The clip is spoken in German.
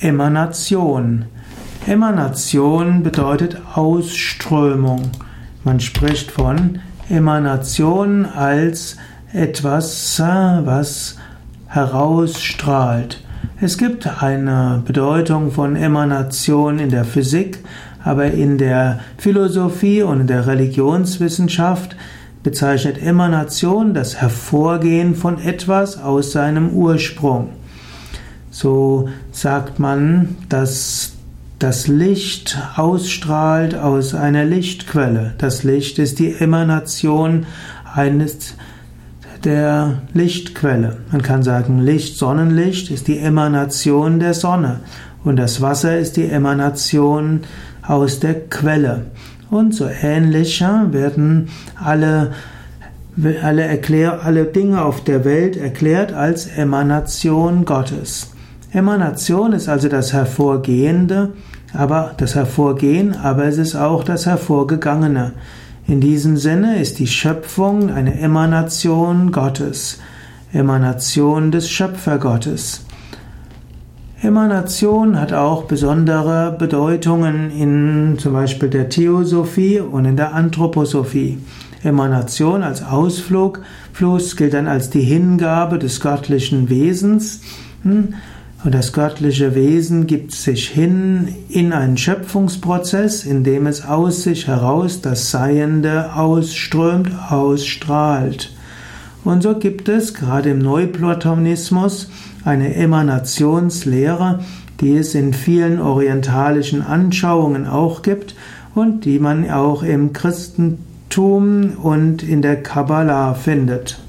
Emanation. Emanation bedeutet Ausströmung. Man spricht von Emanation als etwas, was herausstrahlt. Es gibt eine Bedeutung von Emanation in der Physik, aber in der Philosophie und in der Religionswissenschaft bezeichnet Emanation das Hervorgehen von etwas aus seinem Ursprung. So sagt man, dass das Licht ausstrahlt aus einer Lichtquelle. Das Licht ist die Emanation eines der Lichtquelle. Man kann sagen, Licht, Sonnenlicht ist die Emanation der Sonne und das Wasser ist die Emanation aus der Quelle. Und so ähnlich werden alle alle, erklär, alle Dinge auf der Welt erklärt als Emanation Gottes. Emanation ist also das Hervorgehende, aber das Hervorgehen, aber es ist auch das Hervorgegangene. In diesem Sinne ist die Schöpfung eine Emanation Gottes, Emanation des Schöpfergottes. Emanation hat auch besondere Bedeutungen in zum Beispiel der Theosophie und in der Anthroposophie. Emanation als Ausflug, Fluss gilt dann als die Hingabe des göttlichen Wesens. Und das göttliche Wesen gibt sich hin in einen Schöpfungsprozess, in dem es aus sich heraus das Seiende ausströmt, ausstrahlt. Und so gibt es gerade im Neuplatonismus eine Emanationslehre, die es in vielen orientalischen Anschauungen auch gibt und die man auch im Christentum und in der Kabbalah findet.